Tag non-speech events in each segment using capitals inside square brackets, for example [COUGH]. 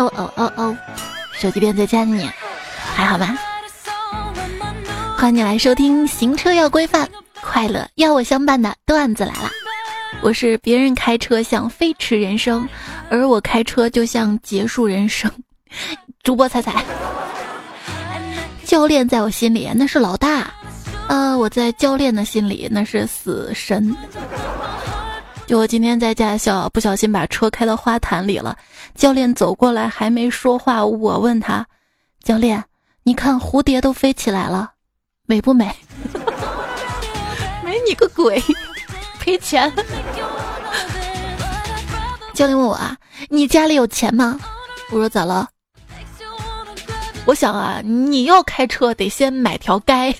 哦哦哦哦，手机边在家的你还好吗？欢迎你来收听《行车要规范，快乐要我相伴》的段子来了。我是别人开车像飞驰人生，而我开车就像结束人生。[LAUGHS] 主播彩彩，教练在我心里那是老大，呃，我在教练的心里那是死神。就我今天在驾校不小心把车开到花坛里了，教练走过来还没说话，我问他：“教练，你看蝴蝶都飞起来了，美不美？”美你个鬼，赔钱。教练问我啊：“你家里有钱吗？”我说：“咋了？”我想啊，你要开车得先买条街。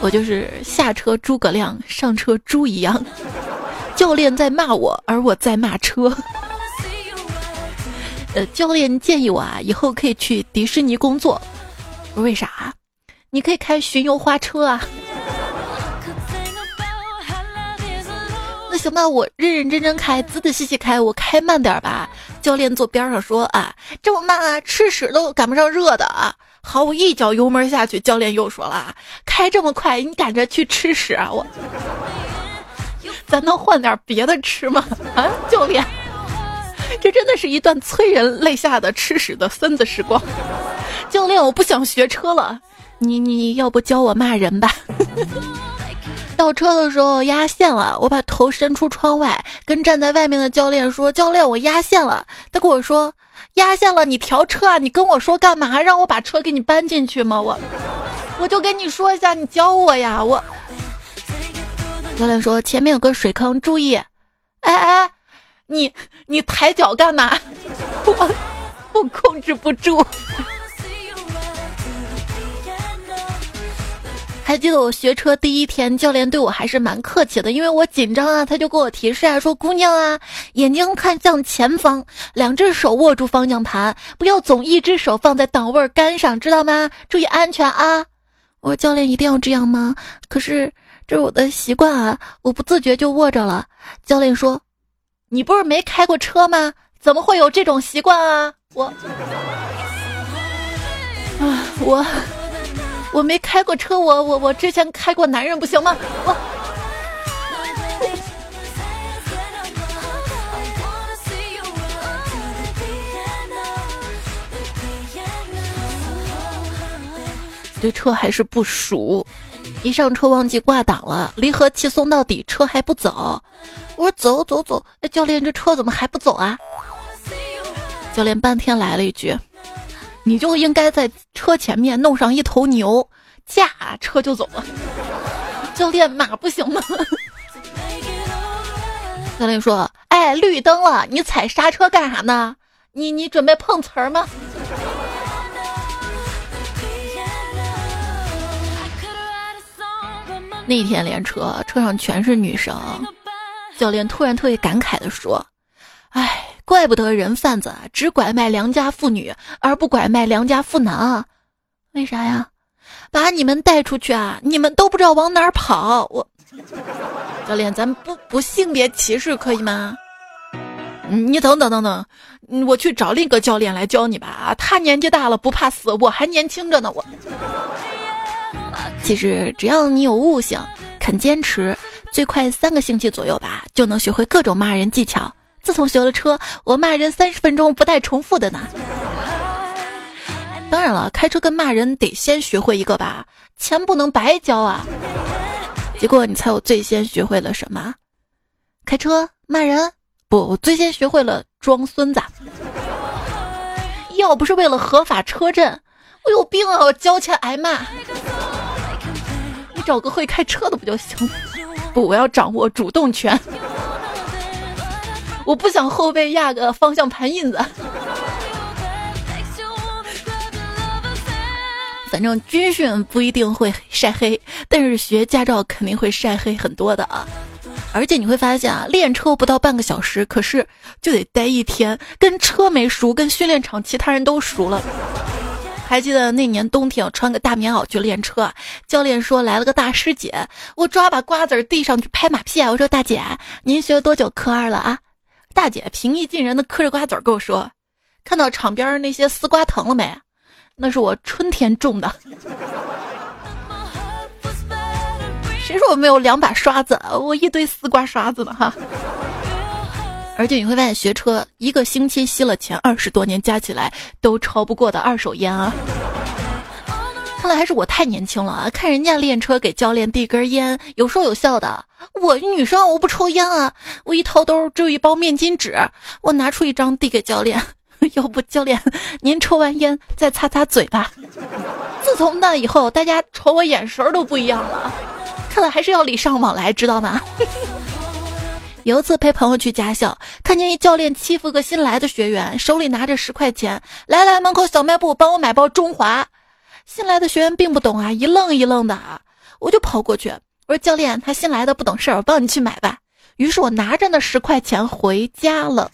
我就是下车诸葛亮，上车猪一样。教练在骂我，而我在骂车。呃，教练建议我啊，以后可以去迪士尼工作。为啥？你可以开巡游花车啊。那行吧，我认认真真开，仔仔细细开，我开慢点吧。教练坐边上说啊，这么慢啊，吃屎都赶不上热的啊。好，我一脚油门下去，教练又说了：“开这么快，你赶着去吃屎啊？我，咱能换点别的吃吗？啊，教练，这真的是一段催人泪下的吃屎的孙子时光。教练，我不想学车了，你你要不教我骂人吧？[LAUGHS] 倒车的时候压线了，我把头伸出窗外，跟站在外面的教练说：教练，我压线了。他跟我说。压线了，你调车啊！你跟我说干嘛？让我把车给你搬进去吗？我，我就跟你说一下，你教我呀！我，教练说前面有个水坑，注意。哎哎，你你抬脚干嘛？[LAUGHS] 我我控制不住。还记得我学车第一天，教练对我还是蛮客气的，因为我紧张啊，他就给我提示啊，说姑娘啊，眼睛看向前方，两只手握住方向盘，不要总一只手放在档位杆上，知道吗？注意安全啊！我说教练一定要这样吗？可是这是我的习惯啊，我不自觉就握着了。教练说，你不是没开过车吗？怎么会有这种习惯啊？我，啊 [LAUGHS] 我。开过车，我我我之前开过男人，不行吗？我对车还是不熟，一上车忘记挂档了，离合器松到底，车还不走。我说走走走，哎，教练，这车怎么还不走啊？教练半天来了一句。你就应该在车前面弄上一头牛，驾车就走了。教练，马不行吗？[LAUGHS] 教练说：“哎，绿灯了，你踩刹车干啥呢？你你准备碰瓷儿吗？”那天练车，车上全是女生。教练突然特别感慨地说：“哎。”怪不得人贩子只拐卖良家妇女，而不拐卖良家妇男啊？为啥呀？把你们带出去啊，你们都不知道往哪儿跑。我教练，咱不不性别歧视可以吗？你等等等等，我去找另一个教练来教你吧。啊他年纪大了不怕死，我还年轻着呢。我其实只要你有悟性，肯坚持，最快三个星期左右吧，就能学会各种骂人技巧。自从学了车，我骂人三十分钟不带重复的呢。当然了，开车跟骂人得先学会一个吧，钱不能白交啊。结果你猜我最先学会了什么？开车骂人？不，我最先学会了装孙子。要不是为了合法车震，我有病啊！我交钱挨骂。你找个会开车的不就行？不，我要掌握主动权。我不想后背压个方向盘印子。反正军训不一定会晒黑，但是学驾照肯定会晒黑很多的啊！而且你会发现啊，练车不到半个小时，可是就得待一天，跟车没熟，跟训练场其他人都熟了。还记得那年冬天，我穿个大棉袄去练车，教练说来了个大师姐，我抓把瓜子递上去拍马屁啊！我说大姐，您学了多久科二了啊？大姐平易近人的嗑着瓜子跟我说：“看到场边那些丝瓜藤了没？那是我春天种的。”谁说我没有两把刷子？我一堆丝瓜刷子呢哈！而且你会发现，学车一个星期吸了前二十多年加起来都超不过的二手烟啊！看来还是我太年轻了啊！看人家练车给教练递根烟，有说有笑的。我女生我不抽烟啊！我一掏兜只有一包面巾纸，我拿出一张递给教练。[LAUGHS] 要不教练您抽完烟再擦擦嘴吧。自从那以后，大家瞅我眼神都不一样了。看来还是要礼尚往来，知道吗？[LAUGHS] 有一次陪朋友去驾校，看见一教练欺负个新来的学员，手里拿着十块钱，来来门口小卖部帮我买包中华。新来的学员并不懂啊，一愣一愣的啊，我就跑过去，我说教练，他新来的不懂事儿，我帮你去买吧。于是我拿着那十块钱回家了。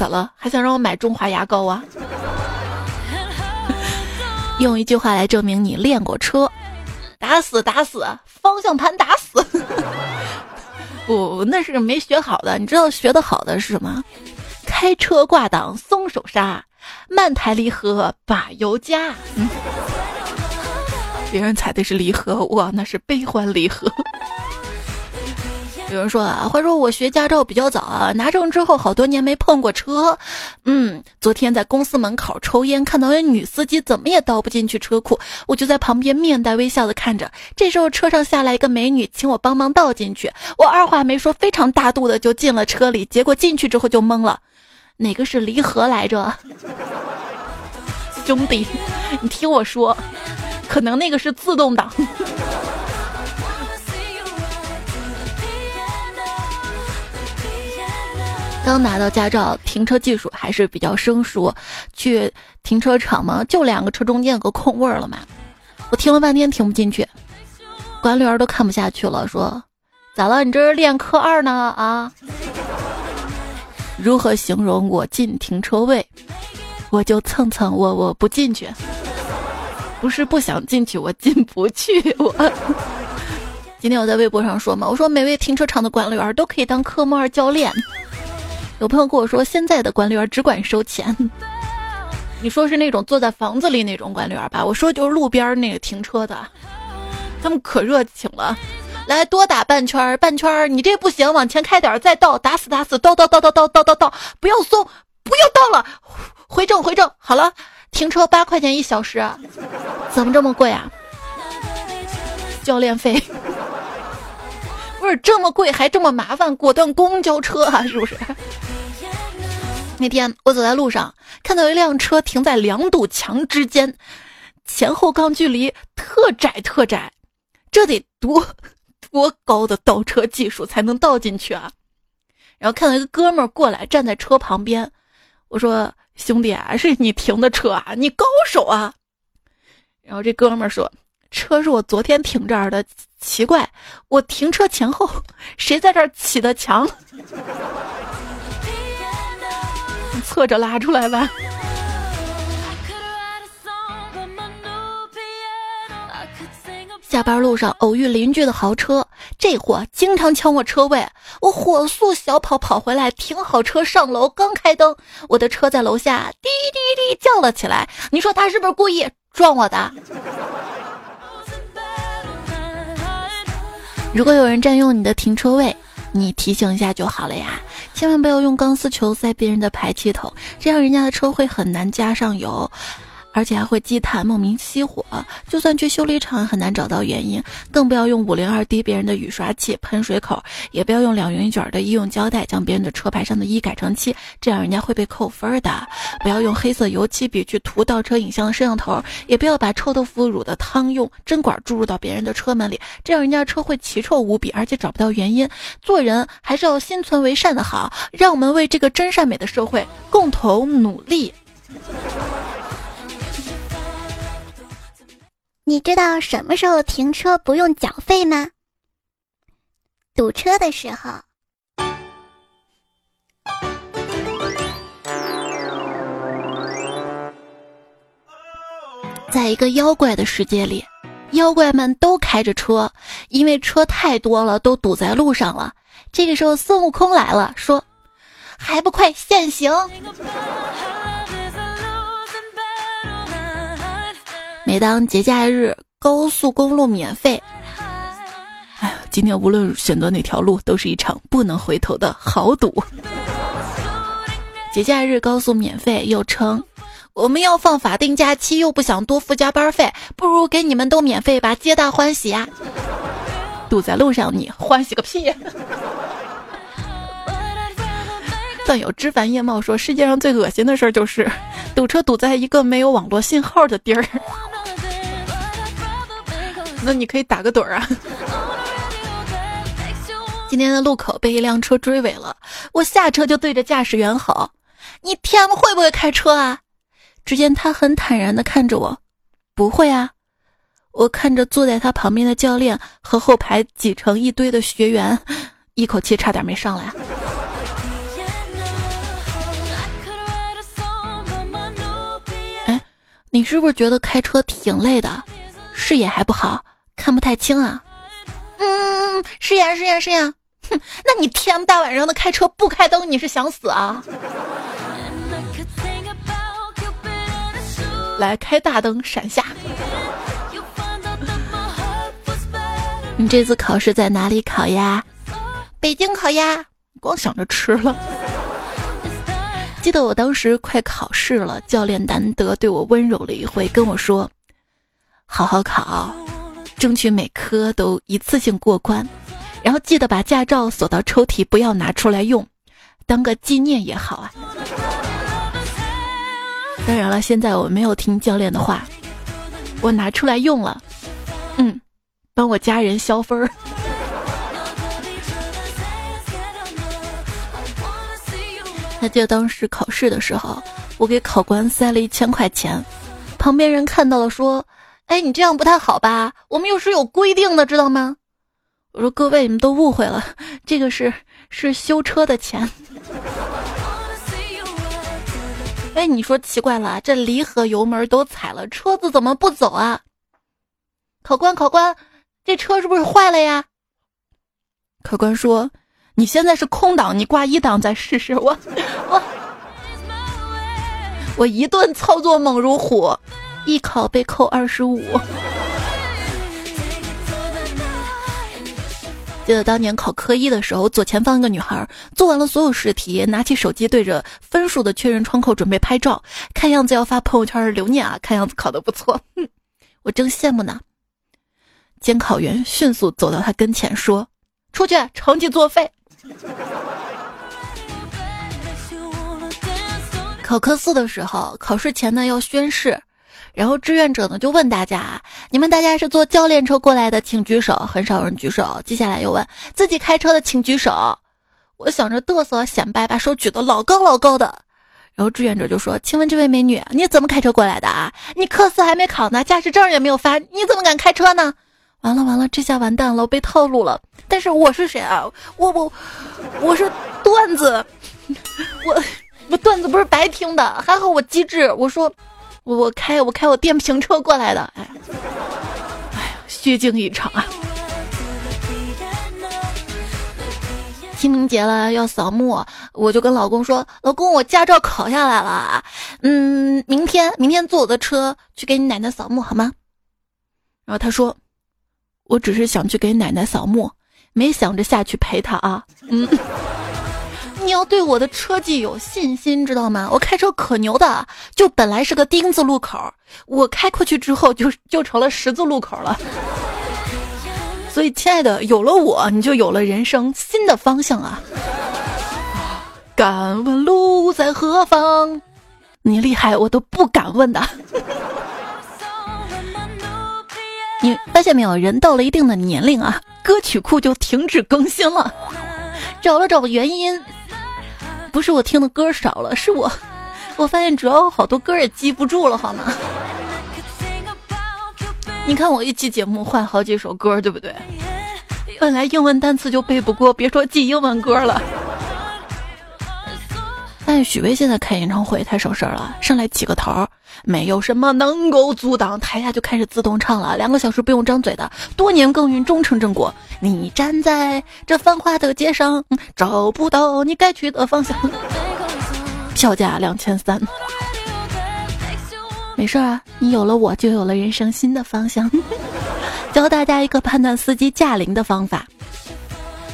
咋了？还想让我买中华牙膏啊？[LAUGHS] 用一句话来证明你练过车，打死打死，方向盘打死。不，那是没学好的。你知道学的好的是什么？开车挂档松手刹，慢抬离合把油加。别人踩的是离合，我那是悲欢离合。有人说啊，话说我学驾照比较早啊，拿证之后好多年没碰过车。嗯，昨天在公司门口抽烟，看到一女司机怎么也倒不进去车库，我就在旁边面带微笑的看着。这时候车上下来一个美女，请我帮忙倒进去，我二话没说，非常大度的就进了车里。结果进去之后就懵了，哪个是离合来着？[LAUGHS] 兄弟，你听我说，可能那个是自动挡。刚拿到驾照，停车技术还是比较生疏。去停车场嘛，就两个车中间有个空位儿了嘛。我停了半天停不进去，管理员都看不下去了，说：“咋了？你这是练科二呢？啊？”如何形容我进停车位？我就蹭蹭我我不进去，不是不想进去，我进不去。我今天我在微博上说嘛，我说每位停车场的管理员都可以当科目二教练。有朋友跟我说，现在的管理员只管收钱。你说是那种坐在房子里那种管理员吧？我说就是路边那个停车的，他们可热情了，来多打半圈，半圈你这不行，往前开点，再倒，打死打死，倒倒倒倒倒倒倒倒，不要松，不要倒了，回正回正，好了，停车八块钱一小时，怎么这么贵啊？教练费。[LAUGHS] 不是这么贵还这么麻烦，果断公交车啊，是不是？那天我走在路上，看到一辆车停在两堵墙之间，前后杠距离特窄特窄，这得多多高的倒车技术才能倒进去啊？然后看到一个哥们儿过来站在车旁边，我说：“兄弟啊，是你停的车啊，你高手啊？”然后这哥们儿说。车是我昨天停这儿的，奇怪，我停车前后谁在这儿起的墙？侧着拉出来吧。下班路上偶遇邻居的豪车，这货经常抢我车位，我火速小跑跑回来，停好车上楼，刚开灯，我的车在楼下滴滴滴叫了起来。你说他是不是故意撞我的？如果有人占用你的停车位，你提醒一下就好了呀，千万不要用钢丝球塞别人的排气筒，这样人家的车会很难加上油。而且还会积碳，莫名熄火。就算去修理厂，很难找到原因。更不要用五零二滴别人的雨刷器、喷水口，也不要用两元卷的医用胶带将别人的车牌上的一改成七，这样人家会被扣分的。不要用黑色油漆笔去涂倒车影像的摄像头，也不要把臭豆腐乳的汤用针管注入到别人的车门里，这样人家车会奇臭无比，而且找不到原因。做人还是要心存为善的好，让我们为这个真善美的社会共同努力。你知道什么时候停车不用缴费吗？堵车的时候。在一个妖怪的世界里，妖怪们都开着车，因为车太多了，都堵在路上了。这个时候孙悟空来了，说：“还不快现形！”每当节假日，高速公路免费。哎呀，今天无论选择哪条路，都是一场不能回头的豪赌。节假日高速免费，又称我们要放法定假期，又不想多付加班费，不如给你们都免费吧，皆大欢喜呀！堵在路上，你欢喜个屁！段友枝繁叶茂说，世界上最恶心的事儿就是堵车堵在一个没有网络信号的地儿。那你可以打个盹儿啊！[LAUGHS] 今天的路口被一辆车追尾了，我下车就对着驾驶员吼：“你 T M 会不会开车啊？”只见他很坦然的看着我：“不会啊。”我看着坐在他旁边的教练和后排挤成一堆的学员，一口气差点没上来。[LAUGHS] 哎，你是不是觉得开车挺累的？视野还不好？看不太清啊，嗯，是呀是呀是呀，哼，[LAUGHS] 那你天大晚上的开车不开灯，你是想死啊？来开大灯闪下。你这次考试在哪里考呀？北京考呀，光想着吃了。记得我当时快考试了，教练难得对我温柔了一回，跟我说：“好好考。”争取每科都一次性过关，然后记得把驾照锁到抽屉，不要拿出来用，当个纪念也好啊。当然了，现在我没有听教练的话，我拿出来用了，嗯，帮我家人消分儿。还记得当时考试的时候，我给考官塞了一千块钱，旁边人看到了说。哎，你这样不太好吧？我们又是有规定的，知道吗？我说各位，你们都误会了，这个是是修车的钱。哎，你说奇怪了，这离合油门都踩了，车子怎么不走啊？考官，考官，这车是不是坏了呀？考官说：“你现在是空档，你挂一档再试试。[LAUGHS] ”我我我一顿操作猛如虎。艺考被扣二十五。记得当年考科一的时候，左前方一个女孩做完了所有试题，拿起手机对着分数的确认窗口准备拍照，看样子要发朋友圈留念啊！看样子考的不错，[LAUGHS] 我正羡慕呢。监考员迅速走到他跟前说：“出去，成绩作废。”考科四的时候，考试前呢要宣誓。然后志愿者呢就问大家：“你们大家是坐教练车过来的，请举手。”很少人举手。接下来又问：“自己开车的，请举手。”我想着嘚瑟显摆，把手举得老高老高的。然后志愿者就说：“请问这位美女，你怎么开车过来的啊？你科四还没考呢，驾驶证也没有发，你怎么敢开车呢？”完了完了，这下完蛋了，我被套路了。但是我是谁啊？我我我是段子，我我段子不是白听的，还好我机智。我说。我开我开我电瓶车过来的，哎，哎呀，虚惊一场啊！清明节了要扫墓，我就跟老公说：“老公，我驾照考下来了，嗯，明天明天坐我的车去给你奶奶扫墓好吗？”然后他说：“我只是想去给奶奶扫墓，没想着下去陪她啊。”嗯。你要对我的车技有信心，知道吗？我开车可牛的，就本来是个丁字路口，我开过去之后就就成了十字路口了。所以，亲爱的，有了我，你就有了人生新的方向啊！敢问路在何方？你厉害，我都不敢问的。你发现没有？人到了一定的年龄啊，歌曲库就停止更新了。找了找原因。不是我听的歌少了，是我，我发现主要好多歌也记不住了，好吗？你看我一期节目换好几首歌，对不对？本来英文单词就背不过，别说记英文歌了。但许巍现在开演唱会太省事儿了，上来起个头，没有什么能够阻挡。台下就开始自动唱了，两个小时不用张嘴的，多年耕耘终成正果。你站在这繁华的街上，找不到你该去的方向。[LAUGHS] 票价两千三。没事啊，你有了我就有了人生新的方向。[LAUGHS] 教大家一个判断司机驾龄的方法：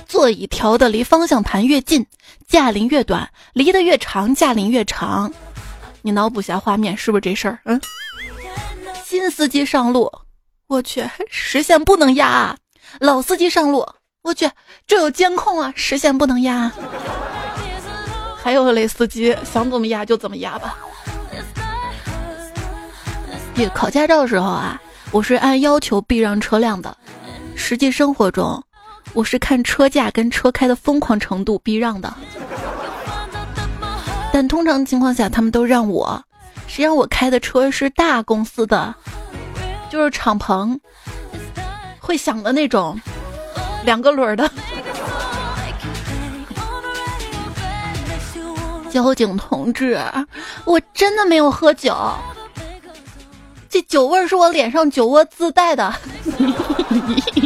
座椅调的离方向盘越近，驾龄越短；离得越长，驾龄越长。你脑补下画面，是不是这事儿？嗯。新司机上路，我去，实线不能压；老司机上路，我去，这有监控啊，实线不能压。还有类司机想怎么压就怎么压吧。考驾照的时候啊，我是按要求避让车辆的；实际生活中，我是看车价跟车开的疯狂程度避让的。但通常情况下，他们都让我。谁让我开的车是大公司的，就是敞篷，会响的那种，两个轮的。交警同志，我真的没有喝酒。这酒味是我脸上酒窝自带的。[LAUGHS]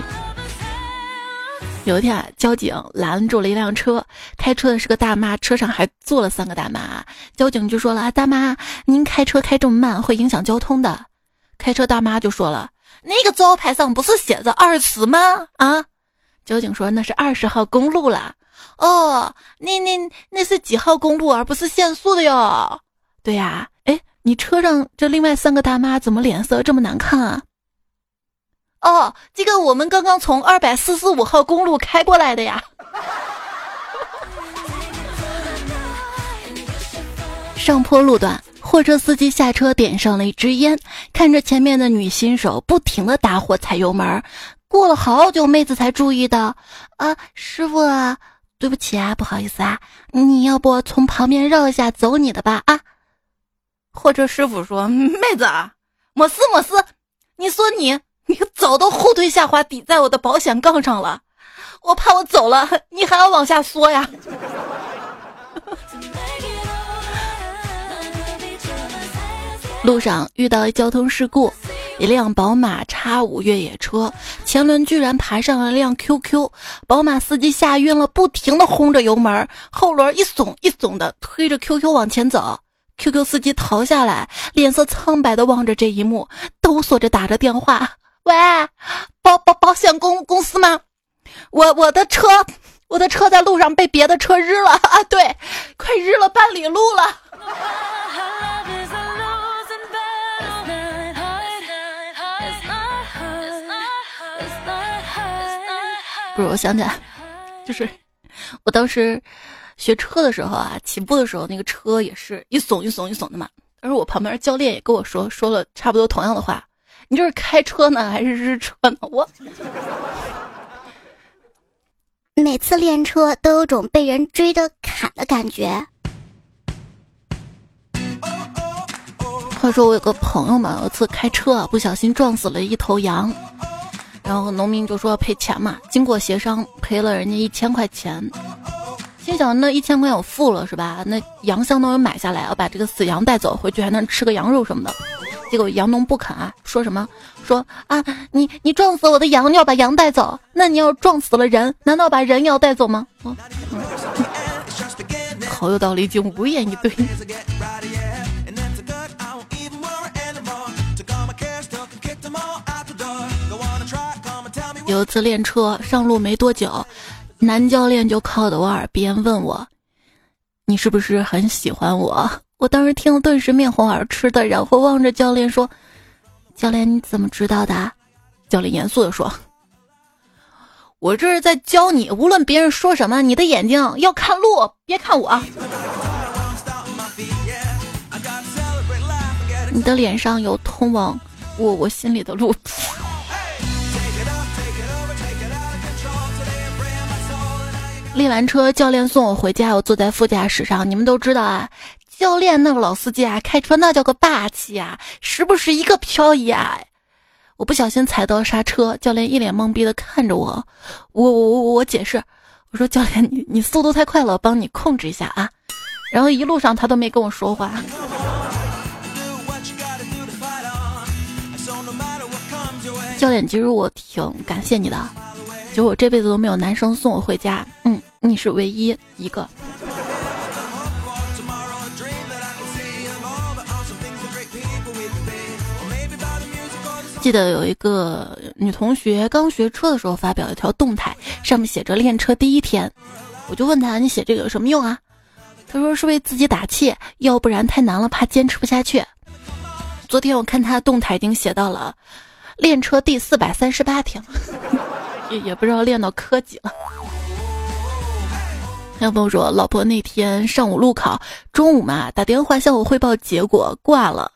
有一天啊，交警拦住了一辆车，开车的是个大妈，车上还坐了三个大妈。交警就说了：“啊大妈，您开车开这么慢，会影响交通的。”开车大妈就说了：“那个招牌上不是写着二十吗？”啊，交警说：“那是二十号公路了。”哦，那那那是几号公路，而不是限速的哟。对呀。哎你车上这另外三个大妈怎么脸色这么难看啊？哦，这个我们刚刚从二百四十五号公路开过来的呀。[LAUGHS] 上坡路段，货车司机下车点上了一支烟，看着前面的女新手不停的打火踩油门，过了好久，妹子才注意到，啊，师傅啊，对不起啊，不好意思啊，你要不从旁边绕一下，走你的吧啊。货车师傅说：“妹子，啊没事没事，你说你你早都后退下滑抵在我的保险杠上了，我怕我走了，你还要往下缩呀。[LAUGHS] ”路上遇到一交通事故，一辆宝马叉五越野车前轮居然爬上了辆 QQ，宝马司机吓晕了，不停的轰着油门，后轮一耸一耸的推着 QQ 往前走。QQ 司机逃下来，脸色苍白的望着这一幕，哆嗦着打着电话：“喂，保保保险公公司吗？我我的车，我的车在路上被别的车日了啊！对，快日了半里路了。”不是，我想起来，就是我当时。学车的时候啊，起步的时候那个车也是一耸一耸一耸的嘛。但是我旁边教练也跟我说，说了差不多同样的话。你这是开车呢，还是日车呢？我 [LAUGHS] 每次练车都有种被人追着砍的感觉。话说我有个朋友嘛，有次开车啊，不小心撞死了一头羊，然后农民就说要赔钱嘛。经过协商，赔了人家一千块钱。心想那一千块我付了是吧？那羊相当于买下来，要把这个死羊带走，回去还能吃个羊肉什么的。结果杨农不肯啊，说什么？说啊，你你撞死我的羊，你要把羊带走？那你要撞死了人，难道把人要带走吗？好有道理，竟无言以对。有一次练车上路没多久。男教练就靠在我耳边问我：“你是不是很喜欢我？”我当时听了，顿时面红耳赤的，然后望着教练说：“教练，你怎么知道的？”教练严肃的说：“我这是在教你，无论别人说什么，你的眼睛要看路，别看我。你的脸上有通往我我心里的路。[LAUGHS] ”练完车，教练送我回家，我坐在副驾驶上。你们都知道啊，教练那个老司机啊，开车那叫个霸气啊，时不时一个漂移啊。我不小心踩到刹车，教练一脸懵逼的看着我，我我我我解释，我说教练你你速度太快了，帮你控制一下啊。然后一路上他都没跟我说话。教练，其实我挺感谢你的，就我这辈子都没有男生送我回家，嗯，你是唯一一个。记得有一个女同学刚学车的时候发表一条动态，上面写着练车第一天，我就问她你写这个有什么用啊？她说是为自己打气，要不然太难了，怕坚持不下去。昨天我看她的动态已经写到了练车第四百三十八天，[LAUGHS] 也也不知道练到科几了。还有朋友说，老婆那天上午路考，中午嘛打电话向我汇报结果挂了，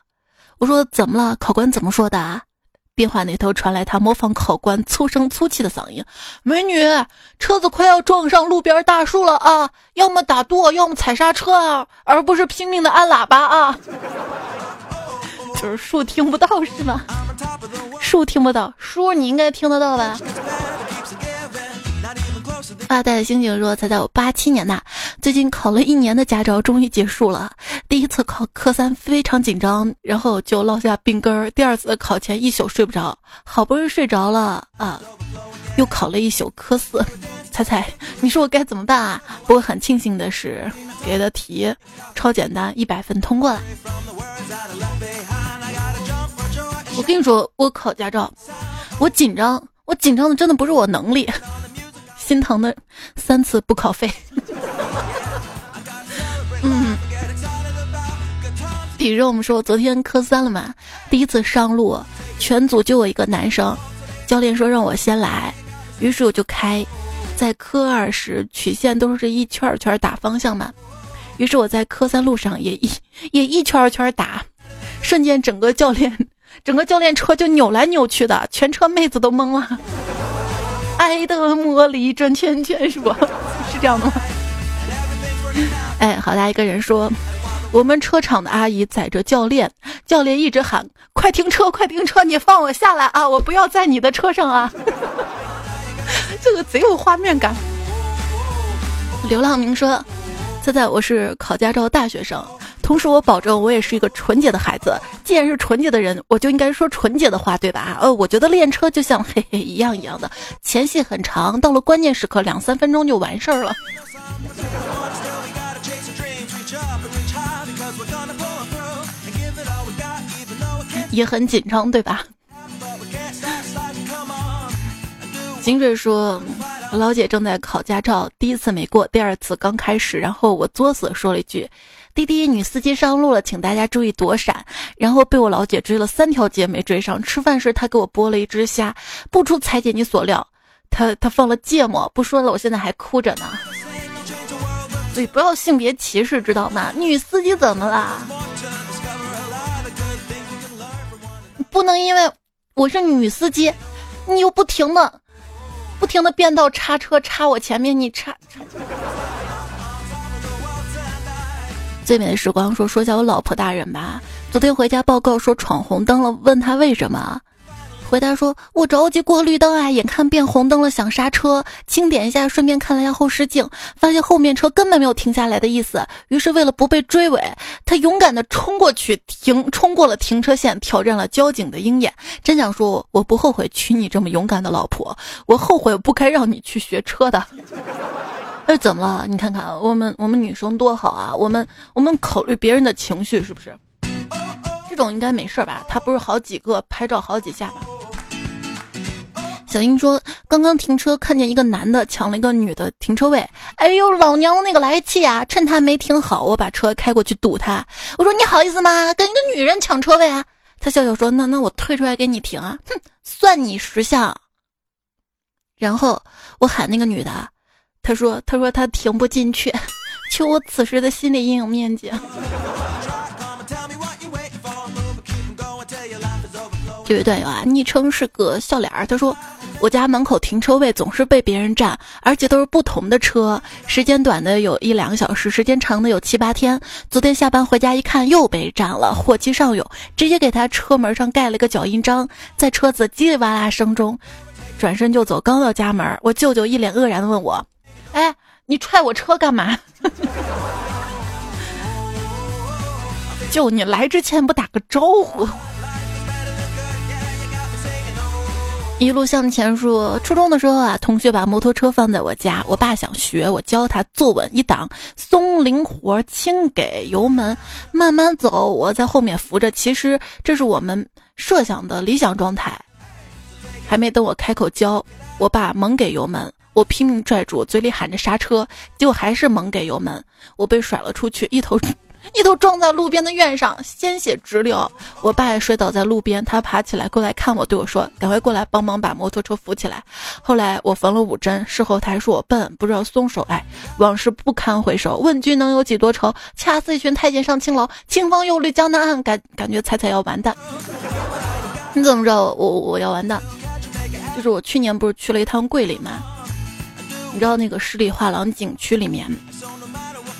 我说怎么了？考官怎么说的啊？电话那头传来他模仿考官粗声粗气的嗓音：“美女，车子快要撞上路边大树了啊！要么打舵，要么踩刹车啊，而不是拼命的按喇叭啊！” [LAUGHS] 就是树听不到是吗？树听不到，叔你应该听得到吧？发呆的星星说：“猜猜我八七年的，最近考了一年的驾照终于结束了。第一次考科三非常紧张，然后就落下病根儿。第二次考前一宿睡不着，好不容易睡着了啊，[LAUGHS] 又考了一宿科四。猜猜你说我该怎么办啊？不过很庆幸的是，给的题超简单，一百分通过了。我跟你说，我考驾照，我紧张，我紧张的真的不是我能力。”心疼的三次补考费。[LAUGHS] 嗯，比如我们说昨天科三了嘛，第一次上路，全组就我一个男生，教练说让我先来，于是我就开，在科二时曲线都是一圈圈打方向嘛，于是我在科三路上也一 [LAUGHS] 也一圈圈打，瞬间整个教练整个教练车就扭来扭去的，全车妹子都懵了。爱的魔力转圈圈，是不？[LAUGHS] 是这样的吗？哎，好大一个人说，我们车场的阿姨载着教练，教练一直喊：“快停车，快停车，你放我下来啊！我不要在你的车上啊！” [LAUGHS] 这个贼有画面感。流浪明说：“猜猜我是考驾照大学生。”同时，我保证我也是一个纯洁的孩子。既然是纯洁的人，我就应该说纯洁的话，对吧？呃，我觉得练车就像嘿嘿一样一样的，前戏很长，到了关键时刻两三分钟就完事儿了。也很紧张，对吧？金水说，老姐正在考驾照，第一次没过，第二次刚开始，然后我作死说了一句。滴滴女司机上路了，请大家注意躲闪。然后被我老姐追了三条街没追上。吃饭时她给我剥了一只虾，不出彩姐你所料，她她放了芥末。不说了，我现在还哭着呢。所以不要性别歧视，知道吗？女司机怎么啦？不能因为我是女司机，你又不停的不停的变道插车插我前面，你插。最美的时光说说下我老婆大人吧。昨天回家报告说闯红灯了，问他为什么，回答说我着急过绿灯啊，眼看变红灯了想刹车，轻点一下，顺便看了一下后视镜，发现后面车根本没有停下来的意思。于是为了不被追尾，他勇敢的冲过去停，冲过了停车线，挑战了交警的鹰眼。真想说我不后悔娶你这么勇敢的老婆，我后悔不该让你去学车的。哎，怎么了？你看看我们，我们女生多好啊！我们，我们考虑别人的情绪，是不是？这种应该没事吧？他不是好几个拍照好几下吧？小英说，刚刚停车看见一个男的抢了一个女的停车位，哎呦，老娘那个来气啊！趁他没停好，我把车开过去堵他。我说你好意思吗？跟一个女人抢车位啊？他笑笑说，那那我退出来给你停啊！哼，算你识相。然后我喊那个女的。他说：“他说他停不进去，求我此时的心理阴影面积。”这位段友啊，昵称是个笑脸儿。他说：“我家门口停车位总是被别人占，而且都是不同的车，时间短的有一两个小时，时间长的有七八天。昨天下班回家一看，又被占了，火气上涌，直接给他车门上盖了个脚印章，在车子叽里哇啦声中，转身就走。刚到家门，我舅舅一脸愕然的问我。”哎，你踹我车干嘛？[LAUGHS] 就你来之前不打个招呼？一路向前说，初中的时候啊，同学把摩托车放在我家，我爸想学，我教他坐稳一档，松灵活，轻给油门，慢慢走，我在后面扶着。其实这是我们设想的理想状态。还没等我开口教，我爸猛给油门，我拼命拽住，嘴里喊着刹车，结果还是猛给油门，我被甩了出去，一头。一头撞在路边的院上，鲜血直流。我爸也摔倒在路边，他爬起来过来看我，对我说：“赶快过来帮忙把摩托车扶起来。”后来我缝了五针，事后他还说我笨，不知道松手。哎，往事不堪回首，问君能有几多愁？恰似一群太监上青楼，清风又绿江南岸。感感觉彩彩要完蛋。你怎么知道我我要完蛋？就是我去年不是去了一趟桂林吗？你知道那个十里画廊景区里面，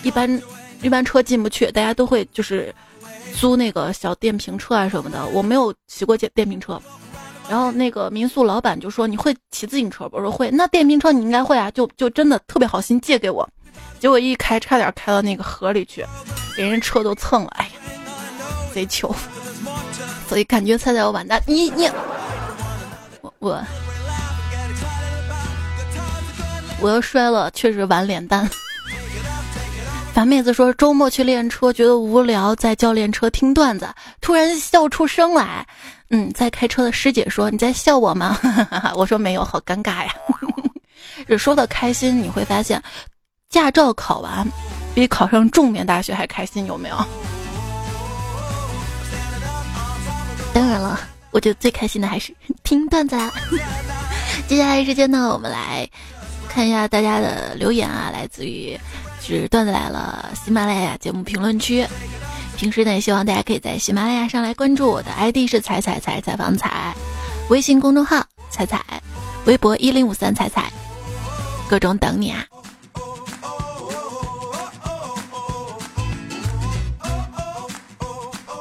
一般。一般车进不去，大家都会就是租那个小电瓶车啊什么的。我没有骑过电电瓶车，然后那个民宿老板就说：“你会骑自行车不？”我说会。那电瓶车你应该会啊，就就真的特别好心借给我。结果一开，差点开到那个河里去，给人车都蹭了。哎呀，贼糗！所以感觉猜猜要完蛋。你你我我我要摔了，确实玩脸蛋。[LAUGHS] 樊妹子说：“周末去练车，觉得无聊，在教练车听段子，突然笑出声来。嗯，在开车的师姐说：‘你在笑我吗？’ [LAUGHS] 我说：‘没有，好尴尬呀。[LAUGHS] ’这说的开心，你会发现，驾照考完比考上重点大学还开心，有没有？当然了，我觉得最开心的还是听段子啦。接下来时间呢，我们来看一下大家的留言啊，来自于。”是段子来了，喜马拉雅节目评论区。平时呢，也希望大家可以在喜马拉雅上来关注我的 ID 是彩彩彩采访彩，微信公众号彩彩，微博一零五三彩彩，各种等你啊。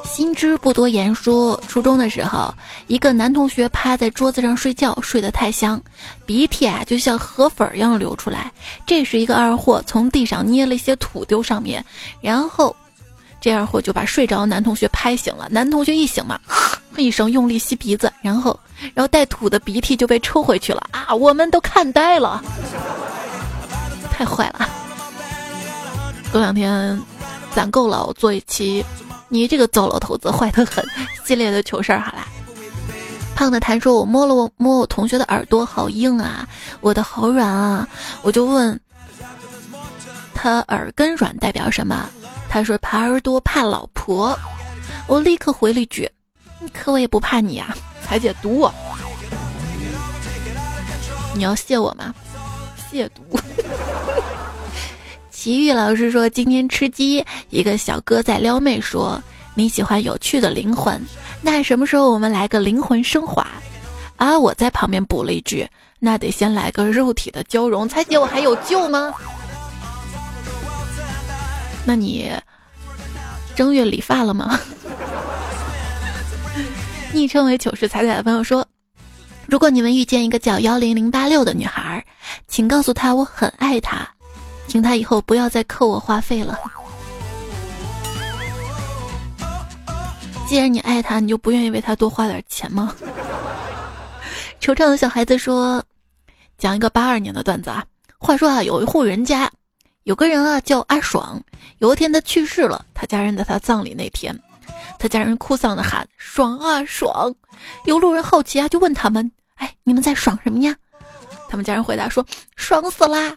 心知不多言，说初中的时候，一个男同学趴在桌子上睡觉，睡得太香，鼻涕啊就像河粉一样流出来。这时，一个二货从地上捏了一些土丢上面，然后这二货就把睡着男同学拍醒了。男同学一醒嘛，[LAUGHS] 一声用力吸鼻子，然后，然后带土的鼻涕就被抽回去了啊！我们都看呆了，太坏了。过两天攒够了，我做一期。你这个糟老头子坏得很，系列的糗事儿好啦。胖的谈说：“我摸了我摸我同学的耳朵，好硬啊，我的好软啊。”我就问他耳根软代表什么？他说耙耳朵怕老婆。我立刻回了一句：“可我也不怕你呀，彩姐毒我。你要谢我吗？亵渎。”奇遇老师说：“今天吃鸡，一个小哥在撩妹说你喜欢有趣的灵魂，那什么时候我们来个灵魂升华？”啊，我在旁边补了一句：“那得先来个肉体的交融。”彩姐，我还有救吗？那你正月理发了吗？[LAUGHS] 昵称为糗事彩彩的朋友说：“如果你们遇见一个叫幺零零八六的女孩，请告诉她我很爱她。”请她以后不要再扣我话费了。既然你爱他，你就不愿意为他多花点钱吗？[LAUGHS] 惆怅的小孩子说：“讲一个八二年的段子啊。话说啊，有一户人家，有个人啊叫阿爽。有一天他去世了，他家人在他葬礼那天，他家人哭丧的喊：爽啊爽！有路人好奇啊，就问他们：哎，你们在爽什么呀？他们家人回答说：爽死啦！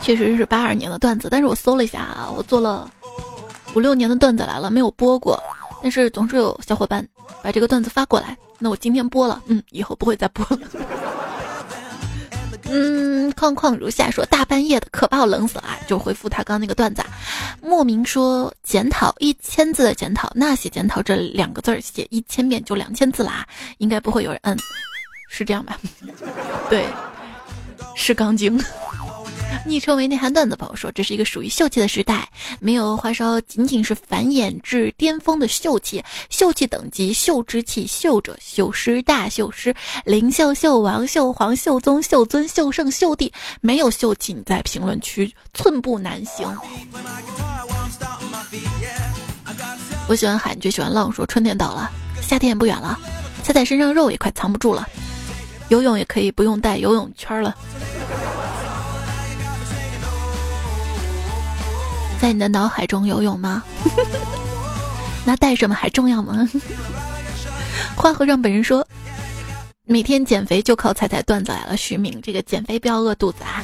确实是八二年的段子，但是我搜了一下啊，我做了五六年的段子来了，没有播过，但是总是有小伙伴把这个段子发过来，那我今天播了，嗯，以后不会再播了。[LAUGHS] 嗯，框框如下说，大半夜的可把我冷死了啊，就回复他刚那个段子，莫名说检讨一千字的检讨，那写检讨这两个字儿写一千遍就两千字啦，应该不会有人嗯，是这样吧？[LAUGHS] 对。是钢筋。昵称为内涵段子朋友说，这是一个属于秀气的时代，没有花哨，仅仅是繁衍至巅峰的秀气。秀气等级：秀之气、秀者、秀师、大秀师、灵秀、秀王、秀皇、秀宗、秀尊、秀圣、秀帝。没有秀气，你在评论区寸步难行。我喜欢海，就喜欢浪。说春天到了，夏天也不远了，踩在身上肉也快藏不住了。游泳也可以不用带游泳圈了。在你的脑海中游泳吗？[LAUGHS] 那带什么还重要吗？[LAUGHS] 花和尚本人说，每天减肥就靠彩彩段子来了。徐明，这个减肥不要饿肚子啊，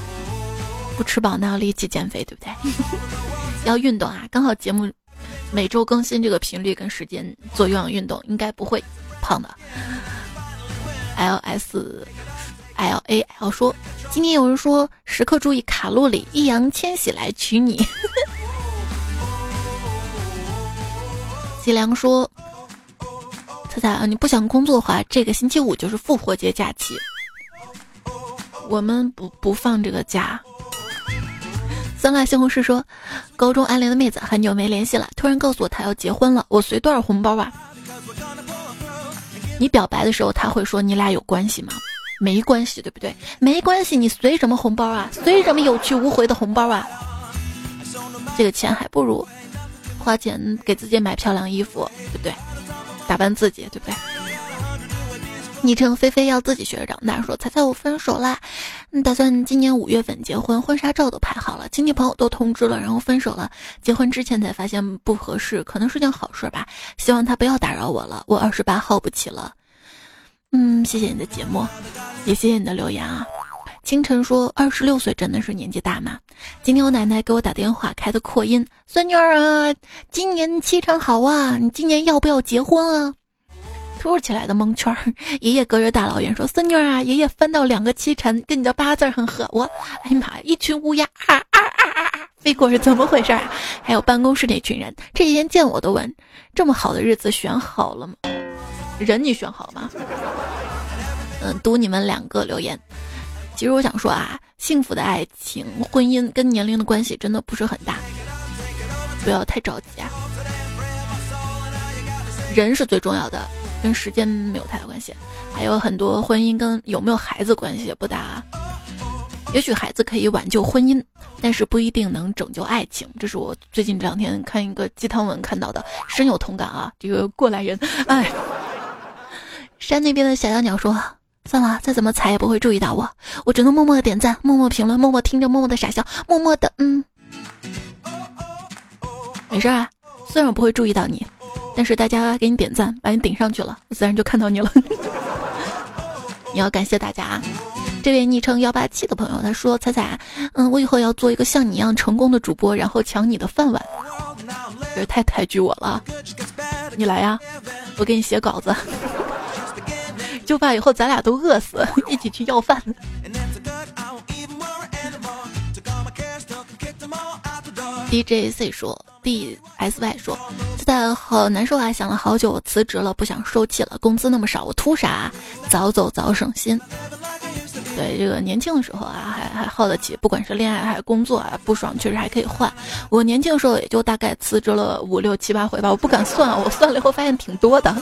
不吃饱哪有力气减肥，对不对？[LAUGHS] 要运动啊，刚好节目每周更新这个频率跟时间做有氧运动，应该不会胖的。L S L A L 说，今天有人说时刻注意卡路里，易烊千玺来娶你。吉良说：“彩彩，你不想工作的话，这个星期五就是复活节假期，我们不不放这个假。”酸辣西红柿说：“高中暗恋的妹子很久没联系了，突然告诉我她要结婚了，我随多少红包啊？你表白的时候他会说你俩有关系吗？没关系，对不对？没关系，你随什么红包啊？随什么有去无回的红包啊？这个钱还不如……”花钱给自己买漂亮衣服，对不对？打扮自己，对不对？昵称菲菲要自己学着长大，说猜猜我分手啦，打算今年五月份结婚，婚纱照都拍好了，亲戚朋友都通知了，然后分手了。结婚之前才发现不合适，可能是件好事吧。希望他不要打扰我了，我二十八耗不起了。嗯，谢谢你的节目，也谢谢你的留言啊。清晨说：“二十六岁真的是年纪大吗？”今天我奶奶给我打电话，开的扩音：“孙女儿啊，今年气场好啊，你今年要不要结婚啊？”突如其来的蒙圈，爷爷隔着大老远说：“孙女儿啊，爷爷翻到两个七辰，跟你的八字很合。”我，哎呀妈呀，一群乌鸦啊啊啊啊啊飞过是怎么回事啊？还有办公室那群人，这几天见我都问：“这么好的日子选好了吗？”人你选好吗？嗯，读你们两个留言。其实我想说啊，幸福的爱情、婚姻跟年龄的关系真的不是很大，不要太着急啊。人是最重要的，跟时间没有太大关系。还有很多婚姻跟有没有孩子关系也不大。也许孩子可以挽救婚姻，但是不一定能拯救爱情。这是我最近这两天看一个鸡汤文看到的，深有同感啊。这个过来人，哎，山那边的小小鸟说。算了，再怎么踩也不会注意到我，我只能默默的点赞，默默评论，默默听着，默默的傻笑，默默的嗯，没事啊。虽然我不会注意到你，但是大家给你点赞，把你顶上去了，自然就看到你了。[LAUGHS] 你要感谢大家啊！这位昵称幺八七的朋友他说：“彩彩，嗯，我以后要做一个像你一样成功的主播，然后抢你的饭碗。”这太抬举我了，你来呀，我给你写稿子。就怕以后咱俩都饿死，[LAUGHS] 一起去要饭。D J C 说，D S Y 说，现在好难受啊，想了好久，我辞职了，不想受气了，工资那么少，我图啥？早走早省心。对，这个年轻的时候啊，还还耗得起，不管是恋爱还是工作啊，不爽确实还可以换。我年轻的时候也就大概辞职了五六七八回吧，我不敢算，我算了以后发现挺多的。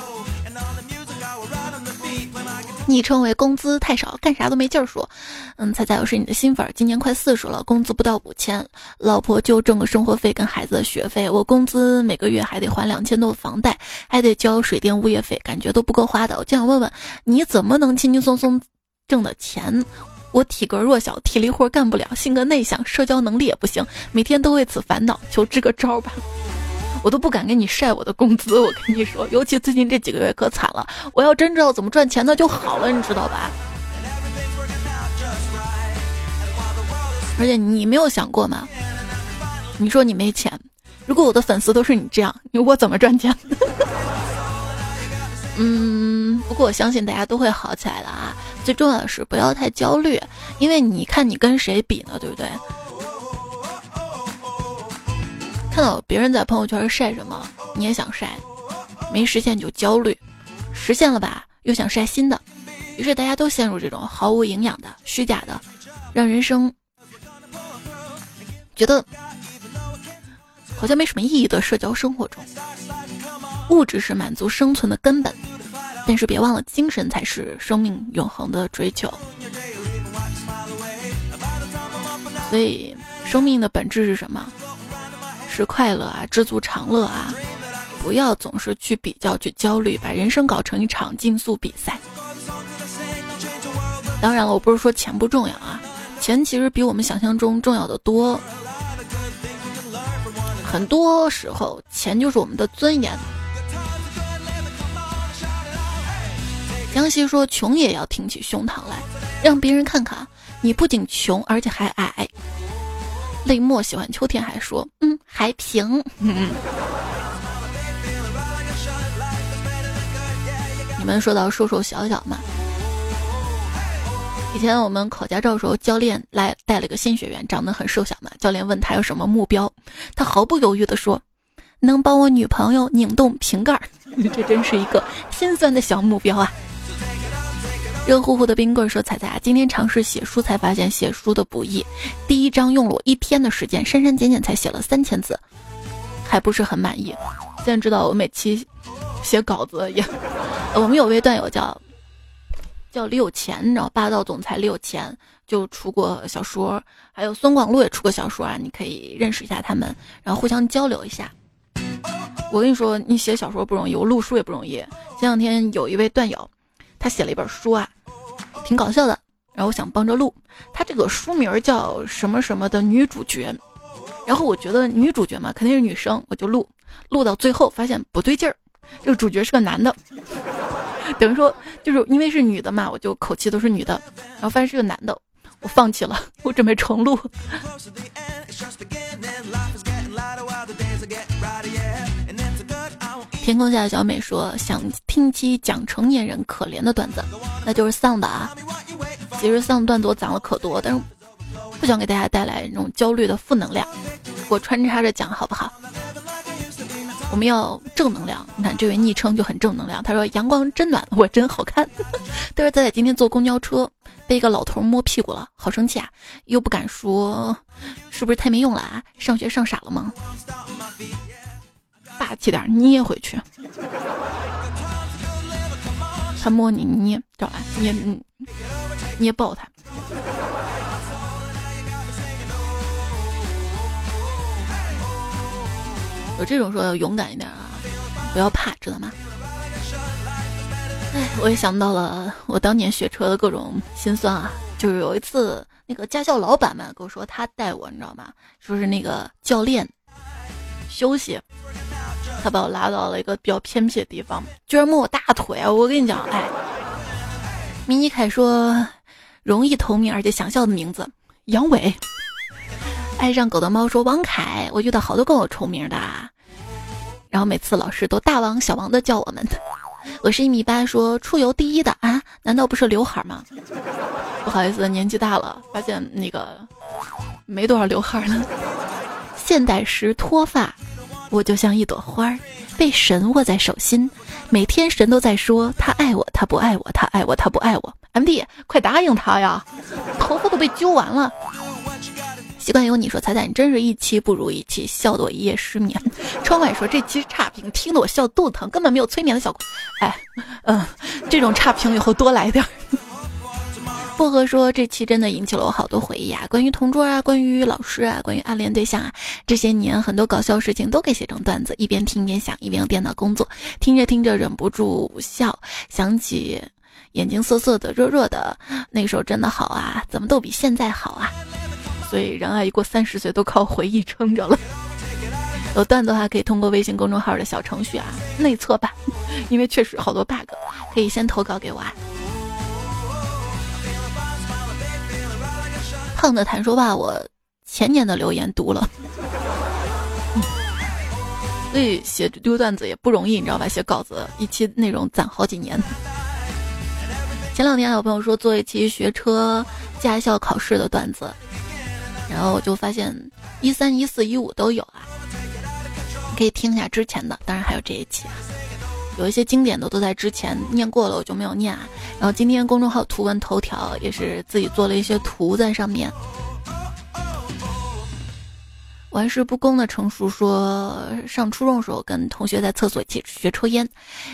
昵称为工资太少，干啥都没劲儿说。嗯，猜猜我是你的新粉，今年快四十了，工资不到五千，老婆就挣个生活费跟孩子的学费，我工资每个月还得还两千多房贷，还得交水电物业费，感觉都不够花的。我就想问问，你怎么能轻轻松松挣的钱？我体格弱小，体力活干不了，性格内向，社交能力也不行，每天都为此烦恼，求支个招吧。我都不敢给你晒我的工资，我跟你说，尤其最近这几个月可惨了。我要真知道怎么赚钱，那就好了，你知道吧？而且你没有想过吗？你说你没钱，如果我的粉丝都是你这样，我怎么赚钱？[LAUGHS] 嗯，不过我相信大家都会好起来的啊。最重要的是不要太焦虑，因为你看你跟谁比呢，对不对？看到别人在朋友圈晒什么，你也想晒，没实现你就焦虑，实现了吧又想晒新的，于是大家都陷入这种毫无营养的、虚假的，让人生觉得好像没什么意义的社交生活中。物质是满足生存的根本，但是别忘了精神才是生命永恒的追求。所以，生命的本质是什么？是快乐啊，知足常乐啊，不要总是去比较、去焦虑，把人生搞成一场竞速比赛。当然了，我不是说钱不重要啊，钱其实比我们想象中重要的多。很多时候，钱就是我们的尊严。江西说：“穷也要挺起胸膛来，让别人看看，你不仅穷，而且还矮。”泪墨喜欢秋天，还说：“嗯，还平。” [LAUGHS] 你们说到瘦瘦小小嘛？以前我们考驾照时候，教练来带了个新学员，长得很瘦小嘛。教练问他有什么目标，他毫不犹豫地说：“能帮我女朋友拧动瓶盖。[LAUGHS] ”这真是一个心酸的小目标啊！热乎乎的冰棍说：“彩彩啊，今天尝试写书才发现写书的不易，第一章用了我一天的时间，删删减减才写了三千字，还不是很满意。现在知道我每期写稿子也…… [LAUGHS] 我们有位段友叫。”叫李有钱，你知道霸道总裁李有钱就出过小说，还有孙广禄也出过小说啊，你可以认识一下他们，然后互相交流一下。我跟你说，你写小说不容易，我录书也不容易。前两天有一位段友，他写了一本书啊，挺搞笑的，然后我想帮着录。他这个书名叫什么什么的女主角，然后我觉得女主角嘛肯定是女生，我就录，录到最后发现不对劲儿，这个主角是个男的。[LAUGHS] 等于说，就是因为是女的嘛，我就口气都是女的，然后发现是个男的，我放弃了，我准备重录。天空下的小美说想听期讲成年人可怜的段子，那就是丧的啊。其实丧段子我讲了可多，但是不想给大家带来那种焦虑的负能量，我穿插着讲好不好？我们要正能量，你看这位昵称就很正能量。他说：“阳光真暖，我真好看。”但是仔仔今天坐公交车被一个老头摸屁股了，好生气啊！又不敢说，是不是太没用了啊？上学上傻了吗？霸气点，捏回去。他摸你，捏，找来捏，捏爆他。有这种说要勇敢一点啊，不要怕，知道吗？哎，我也想到了我当年学车的各种心酸啊。就是有一次，那个驾校老板们跟我说，他带我，你知道吗？说是那个教练休息，他把我拉到了一个比较偏僻的地方，居然摸我大腿！我跟你讲，哎，迷你凯说容易同名而且想笑的名字，杨伟。爱上狗的猫说：“王凯，我遇到好多跟我重名的，然后每次老师都大王小王的叫我们。我是一米八，说出游第一的啊，难道不是刘海吗？[LAUGHS] 不好意思，年纪大了，发现那个没多少刘海了。[LAUGHS] 现代时脱发，我就像一朵花儿，被神握在手心，每天神都在说他爱我，他不爱我，他爱我，他不爱我。M D，快答应他呀，头发都被揪完了。”习惯有你说彩彩，你真是一期不如一期，笑得我一夜失眠。窗外说这期差评，听得我笑肚子疼，根本没有催眠的效果。哎，嗯，这种差评以后多来点儿。薄荷说这期真的引起了我好多回忆啊，关于同桌啊，关于老师啊，关于暗恋对象啊，这些年很多搞笑事情都给写成段子，一边听一边想，一边用电脑工作，听着听着忍不住笑，想起眼睛涩涩的、热热的，那时候真的好啊，怎么都比现在好啊。所以，人啊，一过三十岁都靠回忆撑着了。有段子的话，可以通过微信公众号的小程序啊内测版，因为确实好多 bug，可以先投稿给我啊。胖的谈说吧，我前年的留言读了，[LAUGHS] 所以写丢段子也不容易，你知道吧？写稿子一期内容攒好几年。前两天有朋友说做一期学车驾校考试的段子。然后我就发现一三一四一五都有啊，可以听一下之前的，当然还有这一期啊，有一些经典的都在之前念过了，我就没有念啊。然后今天公众号图文头条也是自己做了一些图在上面。玩世不恭的成熟说，上初中的时候跟同学在厕所一起学抽烟，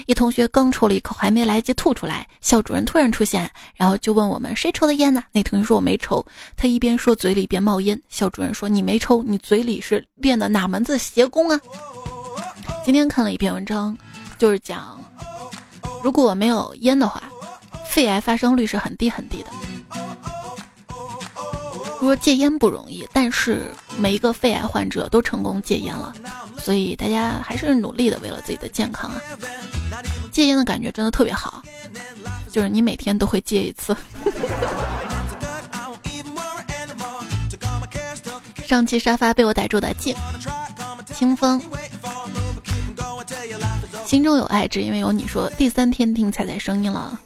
一同学刚抽了一口，还没来得及吐出来，校主任突然出现，然后就问我们谁抽的烟呢？那同学说我没抽，他一边说嘴里边冒烟。校主任说你没抽，你嘴里是练的哪门子邪功啊？今天看了一篇文章，就是讲如果没有烟的话，肺癌发生率是很低很低的。说戒烟不容易，但是每一个肺癌患者都成功戒烟了，所以大家还是努力的为了自己的健康啊！戒烟的感觉真的特别好，就是你每天都会戒一次。[LAUGHS] 上期沙发被我逮住的静，清风，心中有爱，只因为有你。说第三天听彩彩声音了，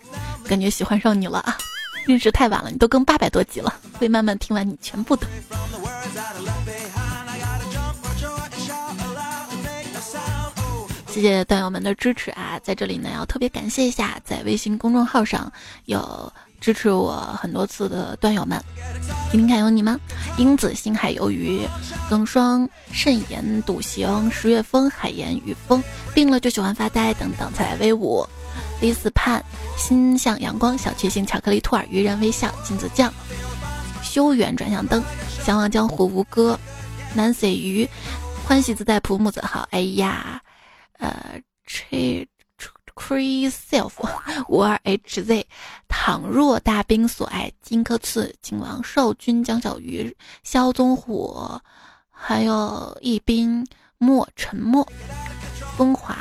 感觉喜欢上你了啊！认识太晚了，你都更八百多集了，会慢慢听完你全部的。谢谢段友们的支持啊！在这里呢，要特别感谢一下，在微信公众号上有支持我很多次的段友们，听听看有你吗？英子、星海鱿鱼、冷霜、慎言、笃行、十月风、海盐、雨风、病了就喜欢发呆等等，才来威武。李斯盼、心向阳光、小确幸、巧克力兔儿、愚人微笑、金子酱、修远转向灯、向往江湖吴哥、Nancy 鱼、欢喜自在普木子好，哎呀，呃，Ch Crazy Self 五二 HZ，倘若大兵所爱，金科次、景王少君、江小鱼、萧宗虎，还有一兵莫沉默、风华。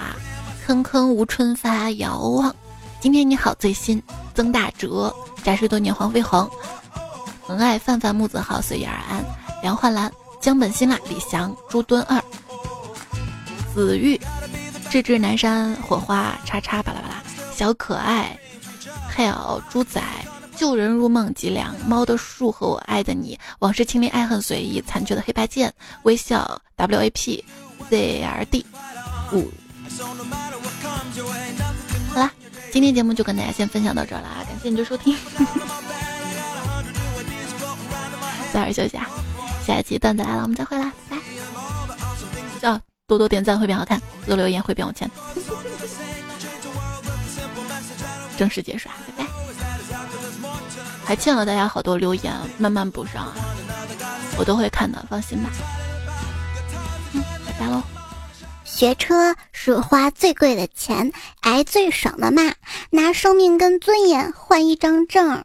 坑坑无春发，遥望。今天你好，最新曾大哲，扎实多年黄飞鸿，恒爱范范木子浩随遇而安，梁焕兰江本新辣李翔朱敦二，子玉智智南山火花叉叉巴拉巴拉小可爱，hell 猪仔救人入梦脊梁猫的树和我爱的你往事清零爱恨随意残缺的黑白键微笑 wap zrd 五。好啦，今天节目就跟大家先分享到这儿了啊！感谢你的收听，[LAUGHS] 早点休息啊！下一期段子来了，我们再会啦，拜拜！叫多多点赞会变好看，多留言会变有钱。[LAUGHS] 正式结束啊，拜拜！还欠了大家好多留言，慢慢补上啊，我都会看的，放心吧。嗯，拜拜喽。学车是花最贵的钱，挨最爽的骂，拿生命跟尊严换一张证。